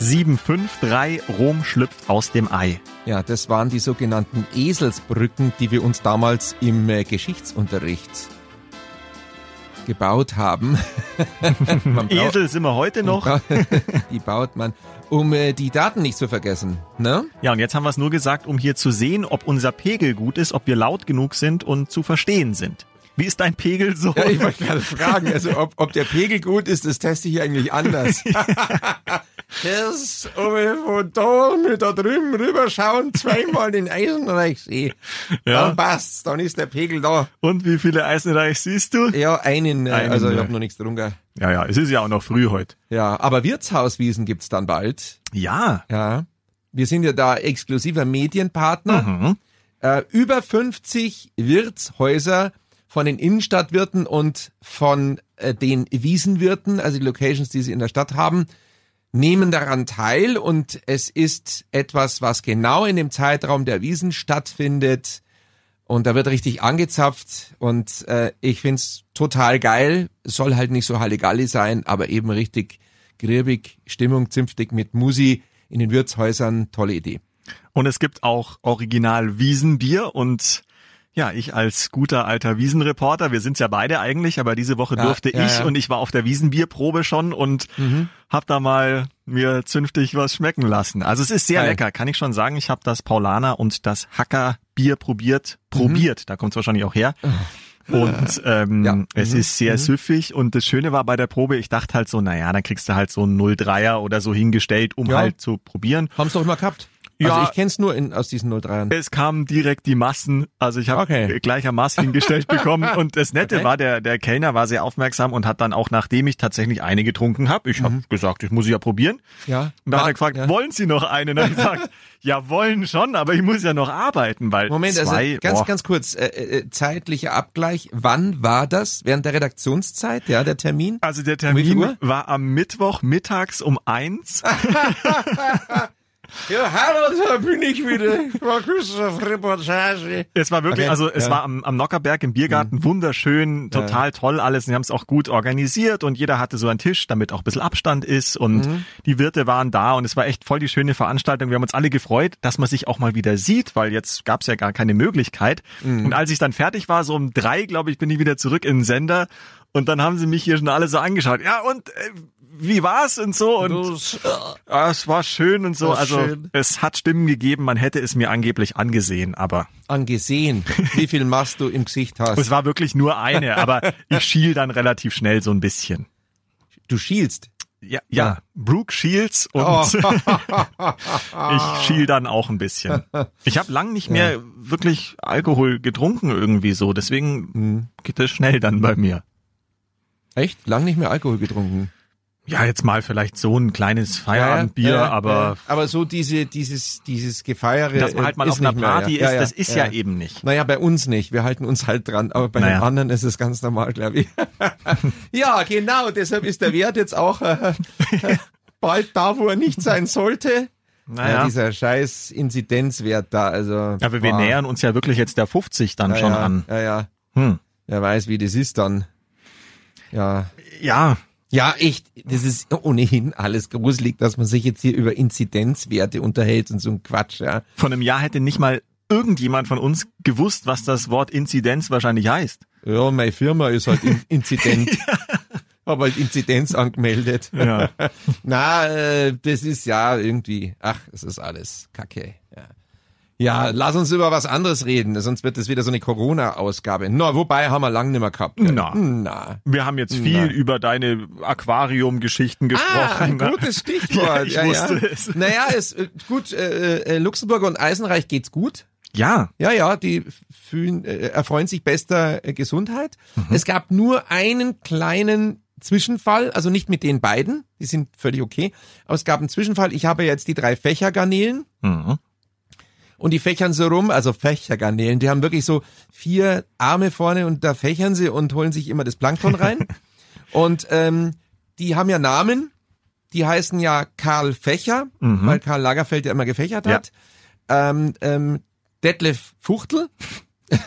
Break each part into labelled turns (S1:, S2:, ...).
S1: 753 Rom schlüpft aus dem Ei.
S2: Ja, das waren die sogenannten Eselsbrücken, die wir uns damals im äh, Geschichtsunterricht gebaut haben.
S1: Braucht- Esel sind wir heute noch.
S2: die baut man, um äh, die Daten nicht zu vergessen. Ne?
S1: Ja, und jetzt haben wir es nur gesagt, um hier zu sehen, ob unser Pegel gut ist, ob wir laut genug sind und zu verstehen sind. Wie ist dein Pegel so?
S2: Ja, ich wollte gerade fragen, also ob, ob der Pegel gut ist, das teste ich eigentlich anders. das, ob wir von da mit da drüben rüberschauen, zweimal den Eisenreichsee.
S1: Ja.
S2: Dann passt's, dann ist der Pegel da.
S1: Und wie viele Eisenreich siehst du?
S2: Ja, einen, äh,
S1: Einen,
S2: also ich habe noch nichts drunter.
S1: Ja, ja, es ist ja auch noch früh heute.
S2: Ja, aber Wirtshauswiesen gibt's dann bald.
S1: Ja.
S2: Ja. Wir sind ja da exklusiver Medienpartner.
S1: Mhm.
S2: Äh, über 50 Wirtshäuser von den Innenstadtwirten und von äh, den Wiesenwirten, also die Locations, die sie in der Stadt haben, nehmen daran teil und es ist etwas, was genau in dem Zeitraum der Wiesen stattfindet und da wird richtig angezapft und äh, ich find's total geil. Soll halt nicht so Halligalli sein, aber eben richtig grirbig, Stimmung, zünftig mit Musi in den Wirtshäusern. Tolle Idee.
S1: Und es gibt auch Original Wiesenbier und ja, ich als guter alter Wiesenreporter, wir sind's ja beide eigentlich, aber diese Woche
S2: Ja,
S1: durfte
S2: ja,
S1: ich
S2: ja.
S1: und ich war auf der Wiesenbierprobe schon und hab da mal mir zünftig was schmecken lassen. Also es ist sehr
S2: Geil.
S1: lecker, kann ich schon sagen. Ich habe das Paulaner und das Hacker Bier probiert, probiert, da kommt's wahrscheinlich auch her. Und ähm,
S2: Ja.
S1: es ist sehr süffig und das Schöne war bei der Probe, ich dachte halt so, naja, dann kriegst du halt so einen 03er oder so hingestellt, um
S2: Ja.
S1: halt zu probieren.
S2: Haben's doch immer gehabt.
S1: Ja.
S2: Also ich kenn's nur in, aus diesen 03ern.
S1: Es kamen direkt die Massen, also ich habe
S2: Okay.
S1: gleicher Maß hingestellt bekommen und das Nette
S2: Okay.
S1: war, der, der Kellner war sehr aufmerksam und hat dann auch, nachdem ich tatsächlich eine getrunken habe, ich habe gesagt, ich muss sie ja probieren.
S2: Ja.
S1: Und dann hat er gefragt,
S2: ja.
S1: wollen Sie noch eine? Und dann gesagt, ja wollen schon, aber ich muss ja noch arbeiten, weil
S2: Moment,
S1: zwei,
S2: also ganz,
S1: boah,
S2: ganz kurz, äh, äh, zeitlicher Abgleich. Wann war das? Während der Redaktionszeit, ja, der Termin?
S1: also der Termin
S2: Uhr?
S1: war am Mittwoch mittags um eins.
S2: Ja, hallo, da bin ich wieder. Markus auf Reportage.
S1: Es war wirklich,
S2: Okay,
S1: also es
S2: ja. Mhm.
S1: war am, am Nockerberg im Biergarten wunderschön, total toll alles. Sie haben es auch gut organisiert und jeder hatte so einen Tisch, damit auch ein bisschen Abstand ist und
S2: Mhm.
S1: die Wirte waren da und es war echt voll die schöne Veranstaltung. Wir haben uns alle gefreut, dass man sich auch mal wieder sieht, weil jetzt gab es ja gar keine Möglichkeit.
S2: Mhm.
S1: Und als ich dann fertig war, so um drei, glaube ich, bin ich wieder zurück in den Sender und dann haben sie mich hier schon alle so angeschaut. Ja, und äh, wie war's und so und ja, es war schön und so. Also
S2: schön.
S1: es hat Stimmen gegeben, man hätte es mir angeblich angesehen, aber
S2: Angesehen, wie viel Mast du im Gesicht hast.
S1: es war wirklich nur eine, aber ich schiel dann relativ schnell so ein bisschen.
S2: Du schielst.
S1: Ja, ja, Brooke Shields und
S2: Oh.
S1: ich schiel dann auch ein bisschen. Ich habe lang nicht mehr wirklich Alkohol getrunken irgendwie so, deswegen
S2: Hm.
S1: geht das schnell dann bei mir.
S2: Echt? Lang nicht mehr Alkohol getrunken.
S1: Ja, jetzt mal vielleicht so ein kleines Feierabendbier,
S2: Ja, ja,
S1: aber
S2: ja. aber so diese, dieses, dieses Gefeiere.
S1: dass man halt mal auf einer
S2: mehr,
S1: Party
S2: ja.
S1: ist,
S2: Ja,
S1: das
S2: ja,
S1: ist ja, eben nicht.
S2: Naja, bei uns nicht. Wir halten uns halt dran. Aber bei den
S1: Naja.
S2: anderen ist es ganz normal, glaube ich. ja, genau. Deshalb ist der Wert jetzt auch äh, bald da, wo er nicht sein sollte. Ja,
S1: Naja.
S2: dieser scheiß Inzidenzwert da. Also,
S1: aber wir
S2: boah.
S1: nähern uns ja wirklich jetzt der 50 dann
S2: ja,
S1: schon
S2: ja,
S1: an.
S2: Ja, ja.
S1: Hm.
S2: Wer weiß, wie das ist dann. Ja.
S1: Ja,
S2: Ja, echt. Das ist ohnehin alles gruselig, dass man sich jetzt hier über Inzidenzwerte unterhält und so ein Quatsch, ja.
S1: vor einem Jahr hätte nicht mal irgendjemand von uns gewusst, was das Wort Inzidenz wahrscheinlich heißt.
S2: Ja, meine Firma ist halt in Inzident. Hab halt Inzidenz angemeldet.
S1: Ja.
S2: Na, äh, das ist ja irgendwie, ach, es ist alles Kacke. Ja. Ja, lass uns über was anderes reden, sonst wird das wieder so eine Corona-Ausgabe. Na, wobei haben wir lang nicht mehr gehabt. gell?
S1: Na.
S2: Na.
S1: Wir haben jetzt viel
S2: Nein.
S1: über deine Aquarium-Geschichten
S2: Ah, ein
S1: gesprochen.
S2: gutes Stichwort.
S1: Ja, ich wusste es.
S2: Naja, es, äh, gut, äh, äh, Luxemburg und Eisenreich geht's gut.
S1: ja,
S2: Ja, ja, die fühlen, äh, erfreuen sich bester äh, Gesundheit.
S1: Mhm.
S2: Es gab nur einen kleinen Zwischenfall, also nicht mit den beiden, die sind völlig okay, aber es gab einen Zwischenfall. Ich habe jetzt die drei Fächergarnelen
S1: Mhm.
S2: Und die fächern so rum, also Fächergarnelen, die haben wirklich so vier Arme vorne und da fächern sie und holen sich immer das Plankton rein. und ähm, die haben ja Namen, die heißen ja Karl Fächer, weil Karl Lagerfeld ja immer gefächert
S1: Ja.
S2: hat. Ähm, ähm, Detlef Fuchtel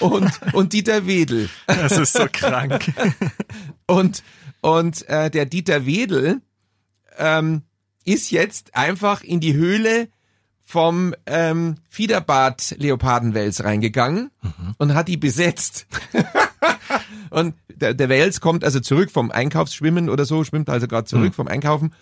S2: und, und Dieter Wedel.
S1: Das ist so krank.
S2: Und, und äh, der Dieter Wedel ähm, ist jetzt einfach in die Höhle vom ähm, Fiederbad Leopardenwels reingegangen und hat die besetzt. und der, der Wels kommt also zurück vom Einkaufsschwimmen oder so, schwimmt also gerade zurück vom Einkaufen.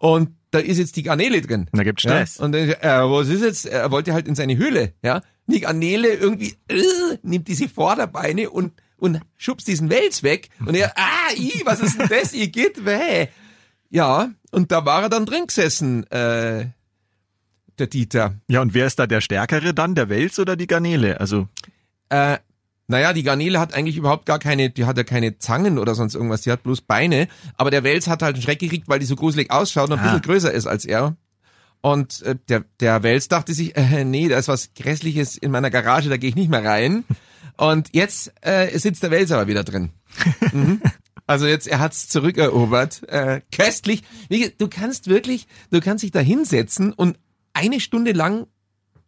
S2: Und da ist jetzt die Garnele drin.
S1: Da gibt's Stress.
S2: Ja? Und äh, was ist jetzt? Er wollte halt in seine Höhle, ja. Die Garnele irgendwie äh, nimmt diese Vorderbeine und und schubst diesen Wels weg. Und er, ah, i, was ist denn das? Ihr geht weh. Ja, und da war er dann drin gesessen, äh, der Dieter.
S1: Ja, und wer ist da der Stärkere dann, der Wels oder die Garnele? Also,
S2: Äh, naja, die Garnele hat eigentlich überhaupt gar keine, die hat ja keine Zangen oder sonst irgendwas, die hat bloß Beine. Aber der Wels hat halt einen Schreck gekriegt, weil die so gruselig ausschaut und ein
S1: Ah.
S2: bisschen größer ist als er. Und äh, der, der Wels dachte sich, äh, nee, da ist was Grässliches in meiner Garage, da gehe ich nicht mehr rein. Und jetzt äh, sitzt der Wels aber wieder drin. Mhm. Also jetzt, er hat's zurückerobert. Äh, köstlich. Du kannst wirklich, du kannst dich da hinsetzen und eine Stunde lang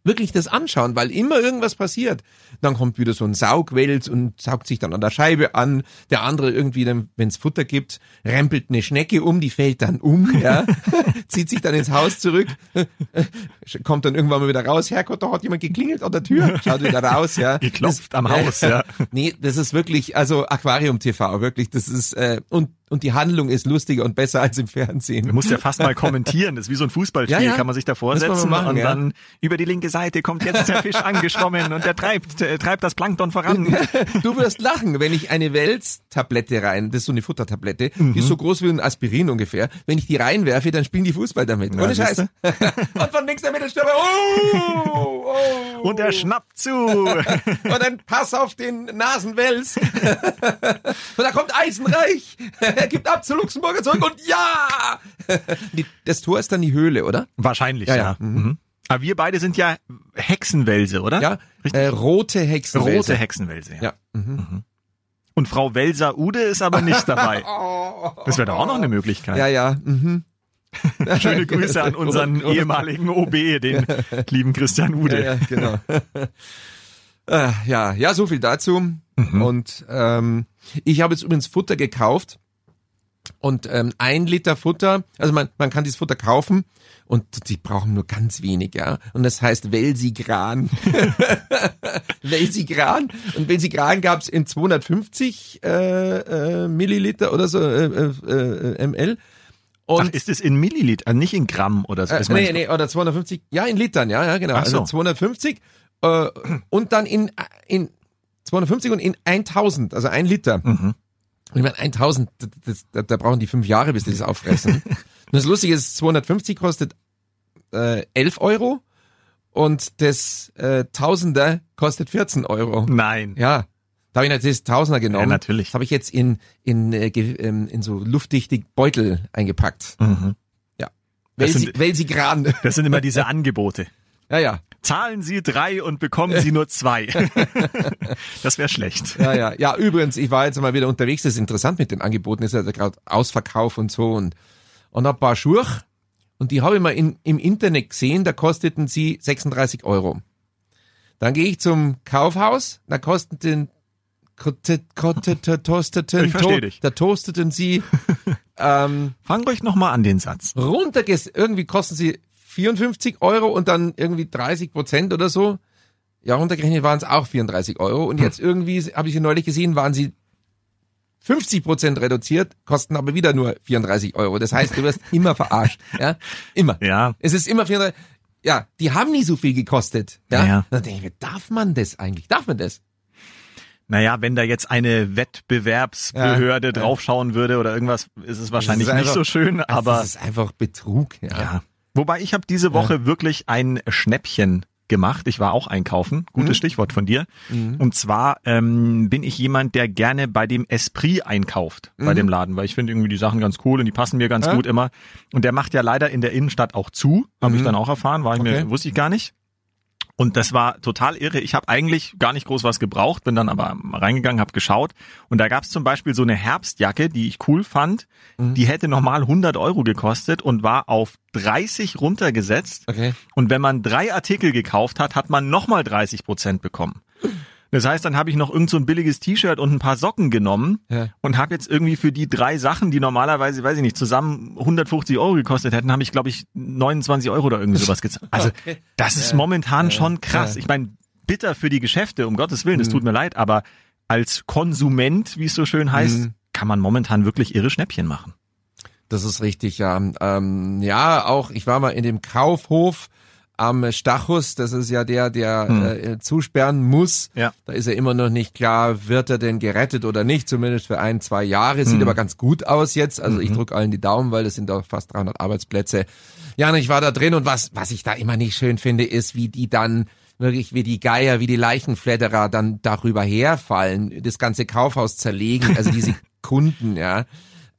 S2: wirklich das anschauen, weil immer irgendwas passiert. Dann kommt wieder so ein Saugwels und saugt sich dann an der Scheibe an. Der andere irgendwie, wenn es Futter gibt, rempelt eine Schnecke um, die fällt dann um, ja, zieht sich dann ins Haus zurück, kommt dann irgendwann mal wieder raus. Herrgott, da hat jemand geklingelt an der Tür, schaut wieder raus, ja.
S1: Geklopft am
S2: Das-
S1: Haus, ja.
S2: Nee, das ist wirklich, also Aquarium TV, wirklich, das ist, äh, und, und die Handlung ist lustiger und besser als im Fernsehen.
S1: du musst ja fast mal kommentieren. Das ist wie so ein Fußballspiel,
S2: Ja, ja.
S1: kann man sich da
S2: Muss man
S1: vorsetzen
S2: mal machen,
S1: und
S2: ja.
S1: dann über die linke Seite kommt jetzt der Fisch angeschwommen und der treibt, äh, treibt das Plankton voran.
S2: Du wirst lachen, wenn ich eine Wels-Tablette rein, das ist so eine Futtertablette, die ist so groß wie ein Aspirin ungefähr. Wenn ich die reinwerfe, dann spielen die Fußball damit. Ohne Scheiß. und von links der Mittelstürmer. Oh, oh.
S1: Und er schnappt zu.
S2: Und dann pass auf den Nasenwels. und da kommt Eisenreich. Er gibt ab zu Luxemburger zurück und ja! Die- Das Tor ist dann die Höhle, oder?
S1: Wahrscheinlich,
S2: Ja,
S1: ja.
S2: ja.
S1: Mhm. Aber wir beide sind ja Hexenwälse, oder?
S2: Ja.
S1: Richtig.
S2: Äh, rote Hexenwälse.
S1: Rote Hexenwälse, ja.
S2: Ja. Mhm.
S1: Und Frau Welser Ude ist aber nicht dabei. Das wäre doch auch noch eine Möglichkeit.
S2: Ja, ja. Mhm.
S1: Schöne Grüße an unseren ehemaligen OB, den lieben Christian Ude.
S2: Ja, ja, genau. äh, ja, ja, so viel dazu.
S1: Mhm.
S2: Und ähm, ich habe jetzt übrigens Futter gekauft. Und ähm, ein Liter Futter, also man, man kann dieses Futter kaufen und die brauchen nur ganz wenig, ja. Und das heißt Welsigran. Welsigran. Und Welsigran gab's in 250 äh, äh, Milliliter oder so äh, äh, äh, ml. Und
S1: Ach, ist es in Milliliter, äh, nicht in Gramm oder so?
S2: äh, nee, nee, oder 250, ja, in Litern, ja, ja, genau.
S1: Ach so.
S2: Also 250 äh, und dann in, in 250 und in 1000, also ein Liter.
S1: Mhm.
S2: Und ich meine, 1000, das, das, da, brauchen die fünf Jahre, bis die das auffressen. und das Lustige ist, 250 kostet äh, 11 Euro und das äh, Tausender kostet 14 Euro.
S1: Nein.
S2: Ja, da habe ich natürlich das Tausender genommen.
S1: Ja, natürlich.
S2: Das habe ich jetzt in, in, äh, ähm, in so luftdichte Beutel eingepackt.
S1: Mhm.
S2: Ja. Welsi, Welsigran.
S1: Das sind immer diese Angebote.
S2: ja, ja.
S1: Zahlen Sie drei und bekommen Sie nur zwei. das wäre schlecht.
S2: Ja, ja. Ja, übrigens, ich war jetzt mal wieder unterwegs, das ist interessant mit den Angeboten, ist ja gerade Ausverkauf und so und, und ein paar Schuhe und die habe ich mal in, im Internet gesehen, da kosteten sie 36 Euro. Dann gehe ich zum Kaufhaus, da kosteten kostet- kostet- toasteten,
S1: Ich
S2: to-
S1: dich.
S2: da toasteten sie ähm,
S1: Fang ruhig nochmal an den Satz.
S2: runterges irgendwie kosten sie 54 Euro und dann irgendwie 30 Prozent oder so. Ja, runtergerechnet waren es auch 34 Euro. Und jetzt irgendwie, habe ich sie neulich gesehen, waren sie 50 Prozent reduziert, kosten aber wieder nur 34 Euro. Das heißt, du wirst immer verarscht. Ja, immer.
S1: Ja.
S2: Es ist immer 34. Ja, die haben nie so viel gekostet. Ja.
S1: Ja.
S2: Dann denke ich mir, darf man das eigentlich? Darf man das?
S1: Naja, wenn da jetzt eine Wettbewerbsbehörde
S2: Ja,
S1: draufschauen würde oder irgendwas, ist es wahrscheinlich
S2: ist
S1: nicht
S2: einfach-
S1: so schön, aber
S2: Das ist einfach Betrug. Ja.
S1: ja. Wobei ich habe diese Woche wirklich ein Schnäppchen gemacht. Ich war auch einkaufen. Gutes
S2: Mhm.
S1: Stichwort von dir. Und zwar ähm, bin ich jemand, der gerne bei dem Esprit einkauft, bei dem Laden, weil ich finde irgendwie die Sachen ganz cool und die passen mir ganz
S2: Mhm. Ja.
S1: gut immer. Und der macht ja leider in der Innenstadt auch zu, habe ich
S2: Mhm.
S1: dann auch erfahren, war ich
S2: Okay.
S1: mir, wusste ich gar nicht. Und das war total irre. Ich habe eigentlich gar nicht groß was gebraucht, bin dann aber reingegangen, habe geschaut. Und da gab es zum Beispiel so eine Herbstjacke, die ich cool fand.
S2: Mhm.
S1: Die hätte normal 100 Euro gekostet und war auf 30 runtergesetzt.
S2: Okay.
S1: Und wenn man drei Artikel gekauft hat, hat man nochmal 30 Prozent bekommen. Das heißt, dann habe ich noch irgend so ein billiges T-Shirt und ein paar Socken genommen
S2: Ja.
S1: und habe jetzt irgendwie für die drei Sachen, die normalerweise, weiß ich nicht, zusammen 150 Euro gekostet hätten, habe ich, glaube ich, 29 Euro oder irgendwie sowas gezahlt. Also
S2: Okay.
S1: das ist momentan schon krass.
S2: Ja.
S1: Ich meine, bitter für die Geschäfte, um Gottes Willen, es
S2: Mhm.
S1: tut mir leid, aber als Konsument, wie es so schön heißt,
S2: Mhm.
S1: kann man momentan wirklich irre Schnäppchen machen.
S2: Das ist richtig, ja. Ähm, ja, auch ich war mal in dem Kaufhof am Stachus, das ist ja der, der
S1: Hm.
S2: äh, zusperren muss.
S1: Ja.
S2: Da ist ja immer noch nicht klar, wird er denn gerettet oder nicht, zumindest für ein, zwei Jahre. Sieht
S1: Hm.
S2: aber ganz gut aus jetzt. Also ich
S1: Mhm.
S2: drücke allen die Daumen, weil das sind doch fast 300 Arbeitsplätze. Ja, und ich war da drin und was, was ich da immer nicht schön finde, ist, wie die dann wirklich wie die Geier, wie die Leichenfledderer dann darüber herfallen, das ganze Kaufhaus zerlegen, also diese Kunden, ja,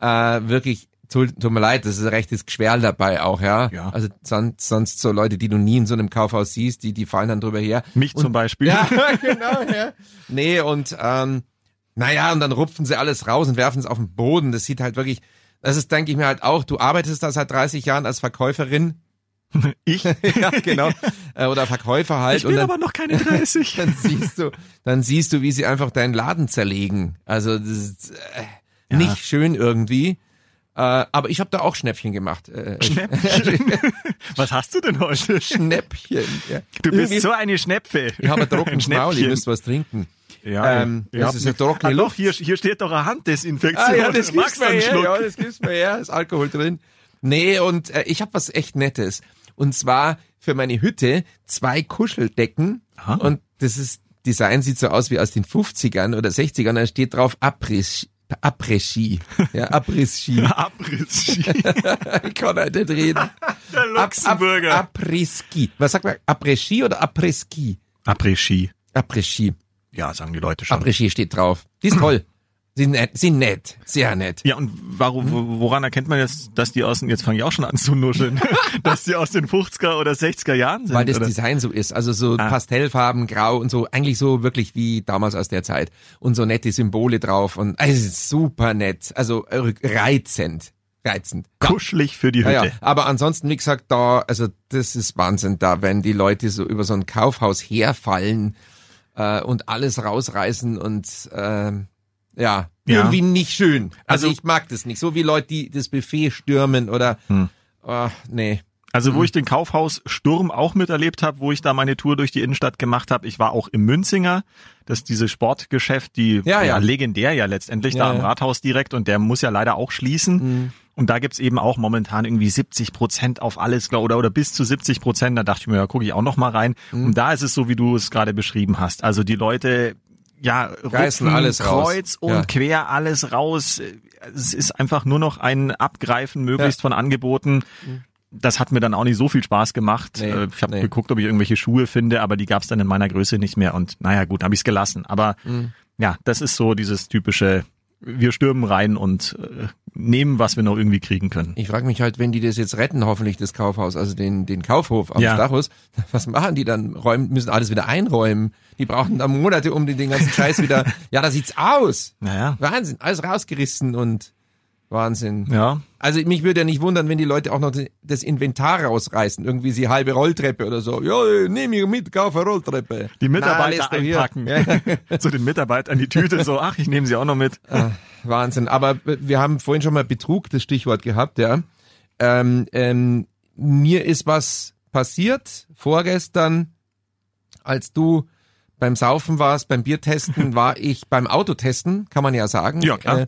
S2: äh, wirklich, tut, tut mir leid, das ist ein rechtes Geschwerl dabei auch, ja.
S1: Ja.
S2: Also sonst, sonst so Leute, die du nie in so einem Kaufhaus siehst, die, die fallen dann drüber her.
S1: Mich zum Beispiel.
S2: Ja, genau, ja. Nee, und ähm, naja, und dann rupfen sie alles raus und werfen es auf den Boden. Das sieht halt wirklich, das ist, denke ich mir halt auch, du arbeitest da seit 30 Jahren als Verkäuferin.
S1: Ich,
S2: ja, genau. Äh, Oder Verkäufer halt.
S1: ich
S2: und
S1: bin
S2: dann,
S1: aber noch keine 30.
S2: dann siehst du, dann siehst du, wie sie einfach deinen Laden zerlegen. Also das ist äh, nicht schön irgendwie. Äh, aber ich habe da auch Schnäppchen gemacht. Äh,
S1: Schnäppchen. Was hast du denn heute?
S2: Schnäppchen. Ja.
S1: Du bist
S2: Irgendwie-
S1: so eine Schnäpfe.
S2: Ich habe Ein Maul, ihr
S1: Schnäppchen.
S2: müsst was trinken.
S1: Ja,
S2: Ähm,
S1: ihr
S2: das ist eine
S1: eine
S2: trockene
S1: ah, doch,
S2: Luft.
S1: hier, hier steht doch eine Handdesinfektion.
S2: Ah ja, das gibt's mir her. Ja, das gibt's mir her. Ist Alkohol drin. Nee, und äh, ich habe was echt Nettes. Und zwar für meine Hütte zwei Kuscheldecken.
S1: Aha.
S2: Und das ist, Design sieht so aus wie aus den 50ern oder 60ern. Da steht drauf Après Après-Ski. Ja, Après-Ski.
S1: Abriss.
S2: ich kann halt nicht reden.
S1: Der Luxemburger.
S2: Ab, Après-Ski. Was sagt man? Après-Ski oder Après-Ski?
S1: Après-Ski.
S2: Après-Ski.
S1: Ja, sagen die Leute schon.
S2: Après-Ski steht drauf. Die ist toll. Sie nett, sie nett. Sehr nett.
S1: Ja, und warum, wo- woran erkennt man jetzt, dass die aus, den- jetzt fange ich auch schon an zu nuscheln, dass die aus den 50er oder 60er Jahren sind?
S2: Weil das
S1: oder?
S2: Design so ist. Also so
S1: Ah.
S2: Pastellfarben, grau und so. Eigentlich so wirklich wie damals aus der Zeit. Und so nette Symbole drauf. Und also, es ist super nett. Also äh, reizend. Reizend. Ja.
S1: Kuschelig für die
S2: Ja,
S1: Hütte.
S2: ja. Aber ansonsten, wie gesagt, da, also das ist Wahnsinn da, wenn die Leute so über so ein Kaufhaus herfallen äh, und alles rausreißen und ähm, ja,
S1: Ja.
S2: irgendwie nicht schön. Also,
S1: Also-
S2: ich mag das nicht. So wie Leute, die das Buffet stürmen oder
S1: Hm.
S2: oh, nee.
S1: Also wo ich den Kaufhaus-Sturm auch miterlebt habe, wo ich da meine Tour durch die Innenstadt gemacht habe, ich war auch im Münzinger, das ist dieses Sportgeschäft, die
S2: Ja, ja.
S1: legendär ja letztendlich da am.
S2: Mhm.
S1: Rathaus direkt und der muss ja leider auch schließen. Und da gibt's eben auch momentan irgendwie 70 Prozent auf alles oder, oder bis zu 70 Prozent. Da dachte ich mir, ja, gucke ich auch noch mal rein.
S2: Mhm.
S1: Und da ist es so, wie du es gerade beschrieben hast. Also die Leute, ja,
S2: Reißen
S1: rupfen
S2: alles raus.
S1: kreuz und
S2: Ja.
S1: quer alles raus. Es ist einfach nur noch ein Abgreifen möglichst von Angeboten. Das hat mir dann auch nicht so viel Spaß gemacht.
S2: Nee,
S1: Äh, ich habe
S2: nee.
S1: geguckt, ob ich irgendwelche Schuhe finde, aber die gab's dann in meiner Größe nicht mehr. Und naja, gut, habe ich's gelassen. Aber
S2: Mhm.
S1: ja, das ist so dieses typische, wir stürmen rein und äh, nehmen, was wir noch irgendwie kriegen können.
S2: Ich frage mich halt, wenn die das jetzt retten, hoffentlich das Kaufhaus, also den, den Kaufhof am
S1: Ja.
S2: Stachus, was machen die dann? Räumen, müssen alles wieder einräumen. Die brauchen da Monate, um den, den ganzen Scheiß wieder. Ja, da sieht's aus.
S1: Naja,
S2: Wahnsinn, alles rausgerissen und Wahnsinn.
S1: ja.
S2: Also mich würde ja nicht wundern, wenn die Leute auch noch das Inventar rausreißen. Irgendwie sie halbe Rolltreppe oder so. Ja, nehme ich mit, kaufe Rolltreppe.
S1: Die
S2: Na,
S1: Mitarbeiter
S2: hier.
S1: einpacken.
S2: Ja,
S1: so den Mitarbeiter in die Tüte, so, ach, ich nehme sie auch noch mit.
S2: Wahnsinn. Aber wir haben vorhin schon mal Betrug, das Stichwort gehabt, ja. Ähm, ähm, mir ist was passiert vorgestern, als du beim Saufen warst, beim Biertesten, war ich beim Autotesten, kann man ja sagen.
S1: Ja, klar.
S2: Äh,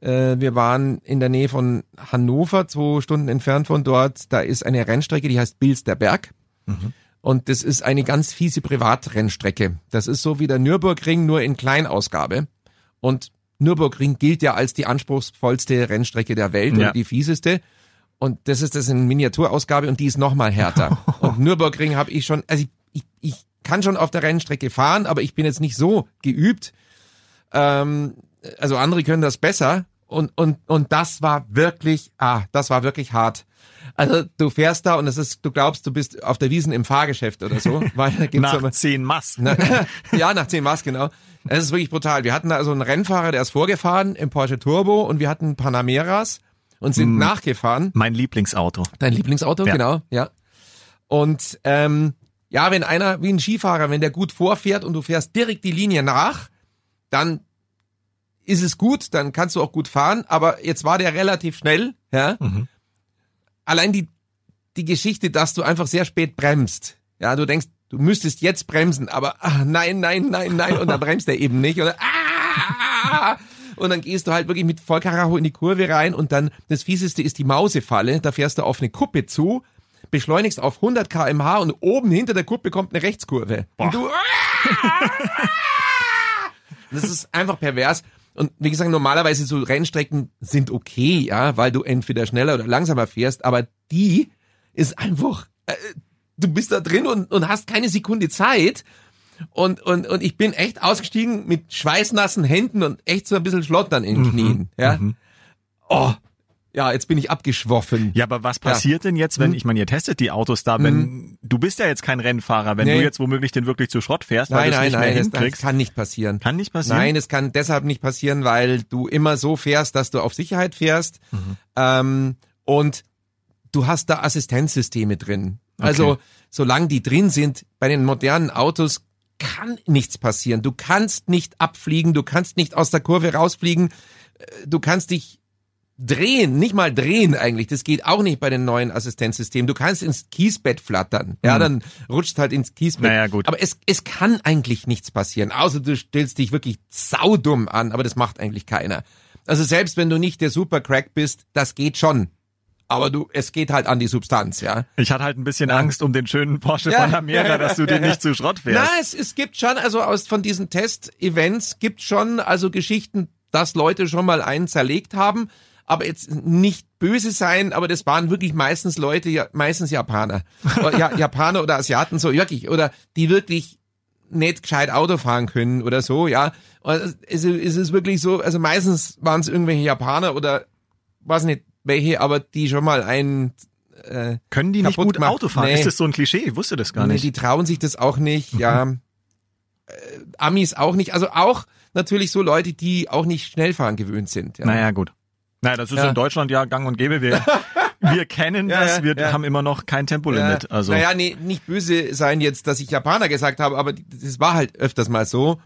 S2: äh, wir waren in der Nähe von Hannover, zwei Stunden entfernt von dort. Da ist eine Rennstrecke, die heißt Bilsterberg. Und das ist eine ganz fiese Privatrennstrecke. Das ist so wie der Nürburgring, nur in Kleinausgabe. Und Nürburgring gilt ja als die anspruchsvollste Rennstrecke der Welt
S1: Ja.
S2: und die fieseste. Und das ist das in Miniaturausgabe und die ist noch mal härter. und Nürburgring habe ich schon, also ich, ich, ich kann schon auf der Rennstrecke fahren, aber ich bin jetzt nicht so geübt. Ähm, also andere können das besser. Und, und, und das war wirklich, ah, das war wirklich hart. Also du fährst da und es ist, du glaubst, du bist auf der Wiesen im Fahrgeschäft oder so. Weil da gibt's
S1: Nach
S2: aber,
S1: zehn Mass.
S2: na, ja, nach 10 Maß, genau. Es ist wirklich brutal. Wir hatten da also einen Rennfahrer, der ist vorgefahren im Porsche Turbo und wir hatten Panameras und sind nachgefahren.
S1: Mein Lieblingsauto.
S2: Dein Lieblingsauto,
S1: Ja.
S2: genau, ja. Und ähm, ja, wenn einer wie ein Skifahrer, wenn der gut vorfährt und du fährst direkt die Linie nach, dann ist es gut, dann kannst du auch gut fahren. Aber jetzt war der relativ schnell, ja. Allein die die Geschichte, dass du einfach sehr spät bremst. Ja, du denkst, du müsstest jetzt bremsen, aber ah, nein, nein, nein, nein, und dann bremst er eben nicht. Oder ah, und dann gehst du halt wirklich mit Vollkaracho in die Kurve rein und dann das fieseste ist die Mausefalle. Da fährst du auf eine Kuppe zu, beschleunigst auf 100 km/h und oben hinter der Kuppe kommt eine Rechtskurve. Und du das ist einfach pervers. Und wie gesagt, normalerweise so Rennstrecken sind okay, ja, weil du entweder schneller oder langsamer fährst, aber die ist einfach, äh, du bist da drin und, und hast keine Sekunde Zeit. Und, und, und ich bin echt ausgestiegen mit schweißnassen Händen und echt so ein bisschen Schlottern in den Knien, ja. Oh, ja, jetzt bin ich abgeschwoffen.
S1: Ja, aber was passiert denn jetzt, wenn,
S2: Hm.
S1: ich meine, ihr testet die Autos da, wenn, du bist ja jetzt kein Rennfahrer, wenn
S2: Nee.
S1: du jetzt womöglich den wirklich zu Schrott fährst,
S2: nein,
S1: weil du es
S2: nein,
S1: nicht mehr
S2: nein, das, das
S1: hinkriegst.
S2: kann nicht passieren.
S1: Kann nicht passieren?
S2: Nein, es kann deshalb nicht passieren, weil du immer so fährst, dass du auf Sicherheit fährst.
S1: Mhm.
S2: Ähm, und du hast da Assistenzsysteme drin. Also,
S1: Okay.
S2: solange die drin sind, bei den modernen Autos kann nichts passieren. Du kannst nicht abfliegen, du kannst nicht aus der Kurve rausfliegen, äh, du kannst dich drehen, nicht mal drehen eigentlich. Das geht auch nicht bei den neuen Assistenzsystemen. Du kannst ins Kiesbett flattern. Ja, dann rutscht halt ins Kiesbett.
S1: Naja, gut.
S2: Aber es, es kann eigentlich nichts passieren, außer du stellst dich wirklich saudumm an, aber das macht eigentlich keiner. Also selbst wenn du nicht der Supercrack bist, das geht schon. Aber du, es geht halt an die Substanz, ja.
S1: Ich hatte halt ein bisschen Angst um den schönen Porsche
S2: Ja.
S1: Panamera, dass du den nicht zu Schrott fährst.
S2: Na, es, es gibt schon, also aus von diesen Test-Events gibt schon also Geschichten, dass Leute schon mal einen zerlegt haben, aber jetzt nicht böse sein, aber das waren wirklich meistens Leute, ja, meistens Japaner. Oder, ja, Japaner oder Asiaten, so wirklich, oder die wirklich nicht gescheit Auto fahren können oder so, ja. Und es, es ist wirklich so, also meistens waren es irgendwelche Japaner oder weiß nicht welche, aber die schon mal einen äh,
S1: Können die nicht gut. Auto fahren?
S2: Nee.
S1: Ist das so ein Klischee? Ich wusste das gar
S2: Nee,
S1: nicht.
S2: Die trauen sich das auch nicht, ja. Äh, Amis auch nicht. Also auch natürlich so Leute, die auch nicht Schnellfahren gewöhnt sind. Ja.
S1: Naja, gut. Naja, das ist
S2: Ja.
S1: in Deutschland ja gang und gäbe. Wir, wir kennen
S2: Ja,
S1: das, wir
S2: ja.
S1: haben immer noch kein Tempolimit. Also
S2: Naja, nee, nicht böse sein jetzt, dass ich Japaner gesagt habe, aber das war halt öfters mal so.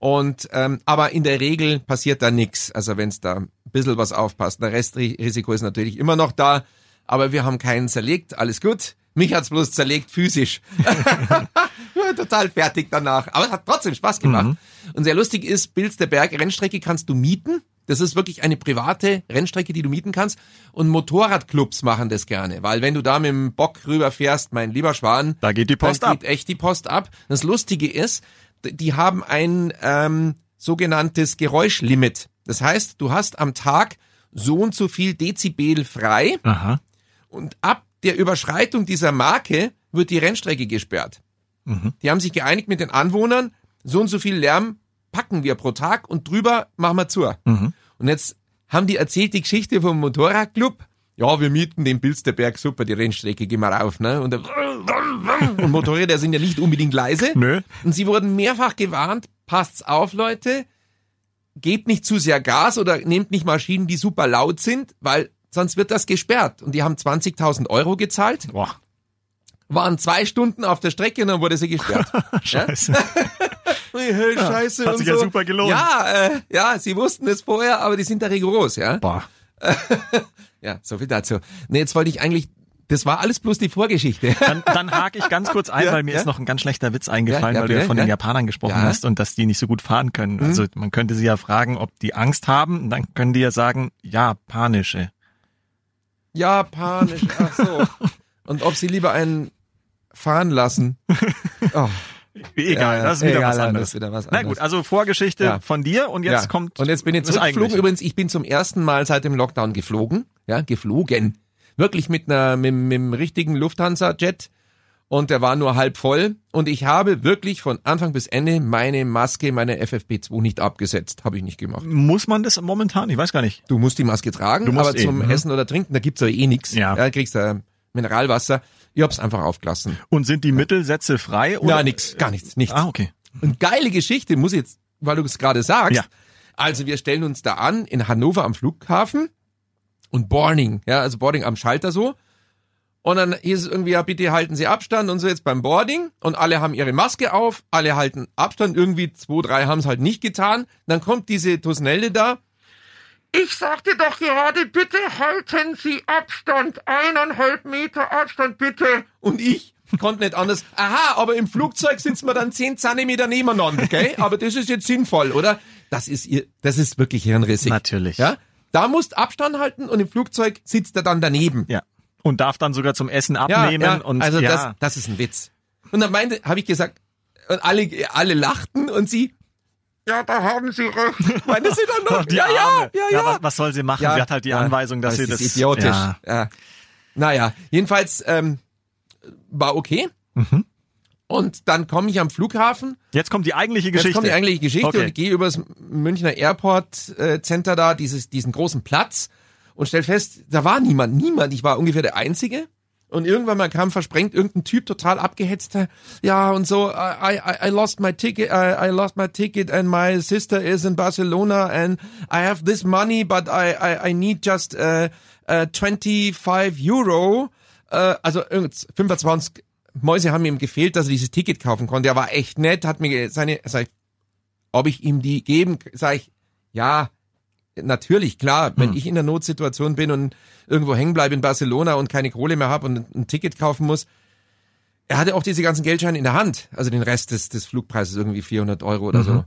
S2: Und ähm, aber in der Regel passiert da nix. Also wenn es da ein bisschen was aufpasst. Der Restrisiko ist natürlich immer noch da, aber wir haben keinen zerlegt, alles gut. Mich hat's bloß zerlegt physisch. Total fertig danach. Aber es hat trotzdem Spaß gemacht. Und sehr lustig ist, Bilsterberg Rennstrecke kannst du mieten. Das ist wirklich eine private Rennstrecke, die du mieten kannst. Und Motorradclubs machen das gerne, weil wenn du da mit dem Bock rüberfährst, mein lieber Schwan,
S1: Da geht die Post ab.
S2: geht echt die Post ab. Das Lustige ist, die haben ein ähm, sogenanntes Geräuschlimit. Das heißt, du hast am Tag so und so viel Dezibel frei
S1: Aha.
S2: und ab der Überschreitung dieser Marke wird die Rennstrecke gesperrt. Die haben sich geeinigt mit den Anwohnern, so und so viel Lärm packen wir pro Tag und drüber machen wir zu. Und jetzt haben die erzählt die Geschichte vom Motorradclub. Ja, wir mieten den Bilsterberg, super, die Rennstrecke, gehen wir rauf. Ne? Und, der- und Motorräder sind ja nicht unbedingt leise.
S1: Nö.
S2: Und sie wurden mehrfach gewarnt, passt's auf, Leute, gebt nicht zu sehr Gas oder nehmt nicht Maschinen, die super laut sind, weil sonst wird das gesperrt. Und die haben 20.000 Euro gezahlt,
S1: Boah,
S2: waren zwei Stunden auf der Strecke und dann wurde sie gesperrt.
S1: scheiße.
S2: Scheiße
S1: hat
S2: und
S1: sich
S2: so.
S1: ja super gelohnt.
S2: Ja, äh, ja, sie wussten es vorher, aber die sind da rigoros, ja.
S1: Boah.
S2: Ja, so viel dazu. Nee, jetzt wollte ich eigentlich, das war alles bloß die Vorgeschichte.
S1: Dann, dann hake ich ganz kurz ein,
S2: Ja,
S1: weil mir
S2: ja.
S1: ist noch ein ganz schlechter Witz eingefallen,
S2: Ja, ja,
S1: weil du ja von den
S2: ja.
S1: Japanern gesprochen
S2: Ja. Mhm.
S1: hast und dass die nicht so gut fahren können. Also man könnte sie ja fragen, ob die Angst haben. Dann können die ja sagen, japanische.
S2: Japanisch, ach so. Und ob sie lieber einen fahren lassen. Oh,
S1: Egal,
S2: Ja,
S1: das ist wieder
S2: egal,
S1: was anderes.
S2: wieder was
S1: Na
S2: anderes.
S1: gut, also Vorgeschichte
S2: Ja.
S1: von dir und jetzt
S2: ja.
S1: kommt
S2: Und jetzt bin ich zurückgeflogen. Übrigens, ich bin zum ersten Mal seit dem Lockdown geflogen. Ja, geflogen. Wirklich mit einer, mit, mit dem richtigen Lufthansa-Jet. und der war nur halb voll und ich habe wirklich von Anfang bis Ende meine Maske, meine FFP2 nicht abgesetzt. Habe ich nicht gemacht.
S1: Muss man das momentan? Ich weiß gar nicht.
S2: Du musst die Maske tragen,
S1: Du musst
S2: aber
S1: eh,
S2: zum
S1: mhm.
S2: Essen oder Trinken, da gibt's ja eh nix.
S1: Ja.
S2: Da kriegst du Mineralwasser. Ich hab's einfach aufgelassen.
S1: Und sind die Mittelsätze frei? Oder?
S2: Ja, nix, gar nichts, nichts.
S1: Ah, okay.
S2: Und geile Geschichte, muss ich jetzt, weil du es gerade sagst.
S1: Ja.
S2: Also wir stellen uns da an in Hannover am Flughafen und Boarding, ja, also Boarding am Schalter so. Und dann hieß es irgendwie, ja, bitte halten Sie Abstand und so jetzt beim Boarding. Und alle haben ihre Maske auf, alle halten Abstand. Irgendwie zwei, drei haben es halt nicht getan. Dann kommt diese Tusnelde da. Ich sagte doch gerade, bitte halten Sie Abstand. Eineinhalb Meter Abstand, bitte. Und ich konnte nicht anders. Aha, aber im Flugzeug sitzen wir dann zehn Zentimeter nebeneinander, okay? Aber das ist jetzt sinnvoll, oder? Das ist ihr, das ist wirklich hirnrissig.
S1: Natürlich.
S2: Ja? Da musst Abstand halten und im Flugzeug sitzt er dann daneben.
S1: Ja. Und darf dann sogar zum Essen abnehmen und
S2: also
S1: ja.
S2: das, das ist ein Witz. Und dann meinte, habe ich gesagt, und alle, alle lachten und sie, ja, da haben Sie recht. Meinte sie dann noch,
S1: die
S2: ja, ja,
S1: Arme.
S2: ja, ja.
S1: was, was soll sie machen?
S2: Ja,
S1: sie hat halt die
S2: ja,
S1: Anweisung, dass
S2: das
S1: sie
S2: ist
S1: das
S2: idiotisch.
S1: Ja.
S2: Ja. Naja, jedenfalls ähm, war okay.
S1: Mhm.
S2: Und dann komme ich am Flughafen.
S1: Jetzt kommt die eigentliche Geschichte.
S2: Jetzt kommt die eigentliche Geschichte
S1: Okay.
S2: und ich gehe übers Münchner Airport äh, Center da, dieses, diesen großen Platz und stell fest, da war niemand, niemand. Ich war ungefähr der Einzige. Und irgendwann mal kam versprengt irgendein Typ total abgehetzter, ja und so, I, I, I lost my ticket, I, I lost my ticket and my sister is in Barcelona and I have this money, but I, I, I need just uh, uh, 25 Euro. Uh, also irgend- 25 Mäuse haben ihm gefehlt, dass er dieses Ticket kaufen konnte. Er war echt nett, hat mir seine, sag ich, ob ich ihm die geben, sag ich, ja, natürlich, klar, wenn ich in der Notsituation bin und irgendwo hängen bleibe in Barcelona und keine Kohle mehr habe und ein, Ticket kaufen muss. Er hatte auch diese ganzen Geldscheine in der Hand, also den Rest des, des Flugpreises, irgendwie 400 Euro oder so.